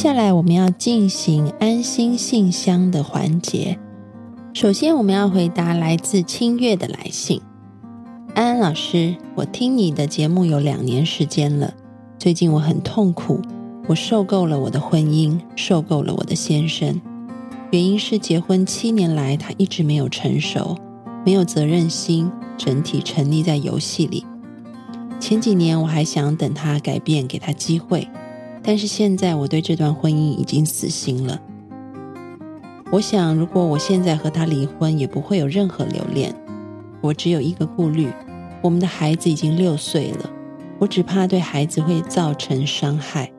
下来我们要进行安心信箱的环节。首先，我们要回答来自清月的来信。安安老师，我听你的节目有两年时间了，最近我很痛苦，我受够了我的婚姻，受够了我的先生。原因是结婚七年来，他一直没有成熟，没有责任心，整体沉溺在游戏里。前几年我还想等他改变，给他机会，但是现在我对这段婚姻已经死心了。我想，如果我现在和他离婚，也不会有任何留恋。我只有一个顾虑：我们的孩子已经六岁了，我只怕对孩子会造成伤害。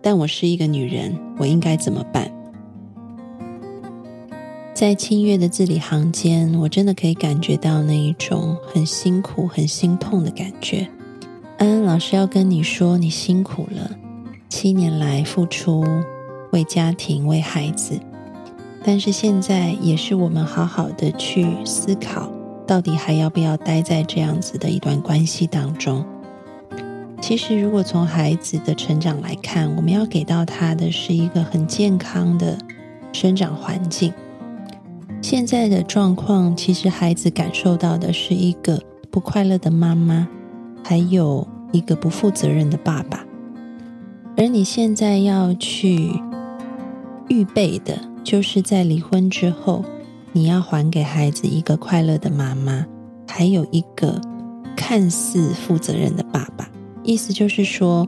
但我是一个女人，我应该怎么办？在清月的字里行间，我真的可以感觉到那一种很辛苦、很心痛的感觉。安安老师要跟你说，你辛苦了，七年来付出，为家庭、为孩子。但是现在也是我们好好的去思考，到底还要不要待在这样子的一段关系当中。其实，如果从孩子的成长来看，我们要给到他的是一个很健康的生长环境。现在的状况，其实孩子感受到的是一个不快乐的妈妈，还有一个不负责任的爸爸。而你现在要去预备的，就是在离婚之后，你要还给孩子一个快乐的妈妈，还有一个看似负责任的爸爸。意思就是说，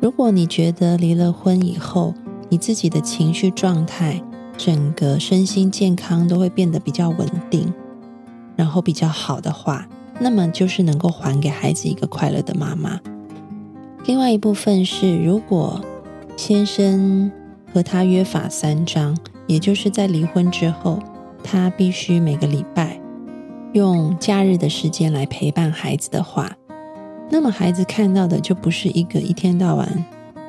如果你觉得离了婚以后，你自己的情绪状态，整个身心健康都会变得比较稳定，然后比较好的话，那么就是能够还给孩子一个快乐的妈妈。另外一部分是，如果先生和他约法三章，也就是在离婚之后，他必须每个礼拜用假日的时间来陪伴孩子的话，那么孩子看到的就不是一个一天到晚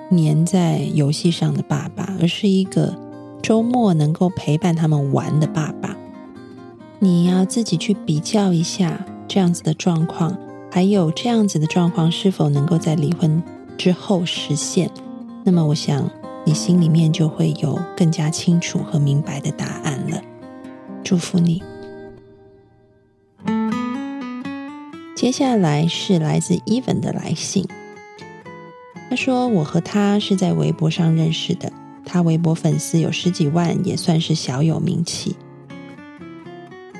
黏在游戏上的爸爸，而是一个。周末能够陪伴他们玩的爸爸，你要自己去比较一下这样子的状况，还有这样子的状况是否能够在离婚之后实现？那么，我想你心里面就会有更加清楚和明白的答案了。祝福你。接下来是来自 Even 的来信，他说：“我和他是在微博上认识的。”他微博粉丝有十几万，也算是小有名气。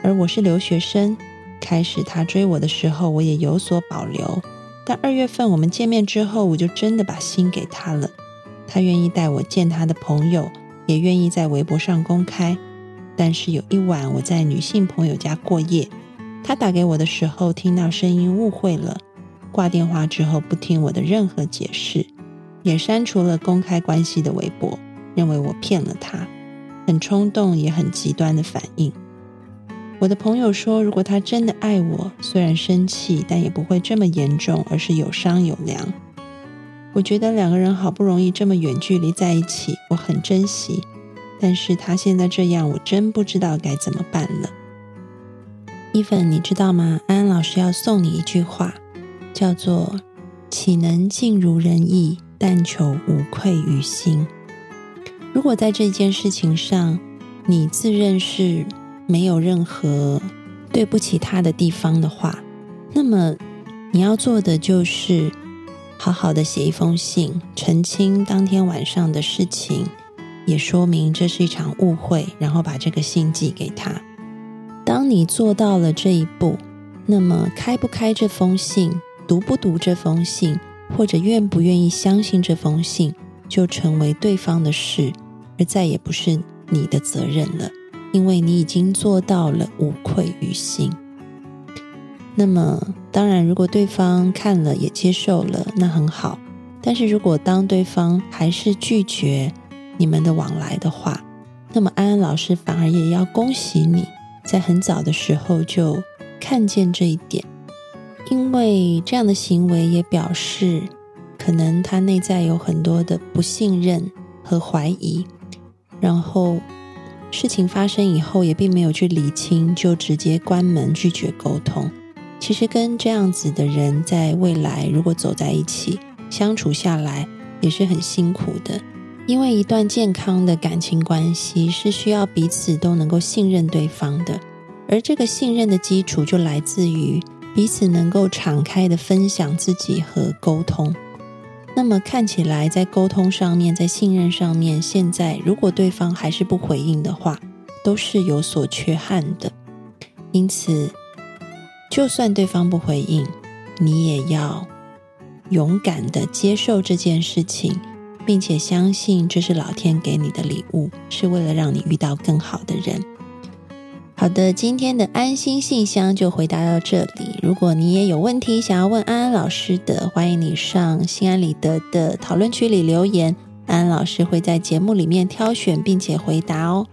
而我是留学生，开始他追我的时候，我也有所保留。但二月份我们见面之后，我就真的把心给他了。他愿意带我见他的朋友，也愿意在微博上公开。但是有一晚我在女性朋友家过夜，他打给我的时候听到声音误会了，挂电话之后不听我的任何解释，也删除了公开关系的微博。认为我骗了他，很冲动也很极端的反应。我的朋友说，如果他真的爱我，虽然生气，但也不会这么严重，而是有商有量。我觉得两个人好不容易这么远距离在一起，我很珍惜。但是他现在这样，我真不知道该怎么办了。伊粉，你知道吗？安安老师要送你一句话，叫做“岂能尽如人意，但求无愧于心”。如果在这件事情上，你自认是没有任何对不起他的地方的话，那么你要做的就是好好的写一封信，澄清当天晚上的事情，也说明这是一场误会，然后把这个信寄给他。当你做到了这一步，那么开不开这封信，读不读这封信，或者愿不愿意相信这封信，就成为对方的事。而再也不是你的责任了，因为你已经做到了无愧于心。那么，当然，如果对方看了也接受了，那很好。但是如果当对方还是拒绝你们的往来的话，那么安安老师反而也要恭喜你，在很早的时候就看见这一点，因为这样的行为也表示，可能他内在有很多的不信任和怀疑。然后事情发生以后，也并没有去理清，就直接关门拒绝沟通。其实跟这样子的人，在未来如果走在一起相处下来，也是很辛苦的。因为一段健康的感情关系是需要彼此都能够信任对方的，而这个信任的基础就来自于彼此能够敞开的分享自己和沟通。那么看起来在沟通上面，在信任上面，现在如果对方还是不回应的话，都是有所缺憾的。因此，就算对方不回应，你也要勇敢的接受这件事情。并且相信这是老天给你的礼物，是为了让你遇到更好的人。好的，今天的安心信箱就回答到这里。如果你也有问题想要问安安老师的，欢迎你上心安理得的讨论区里留言，安安老师会在节目里面挑选并且回答哦。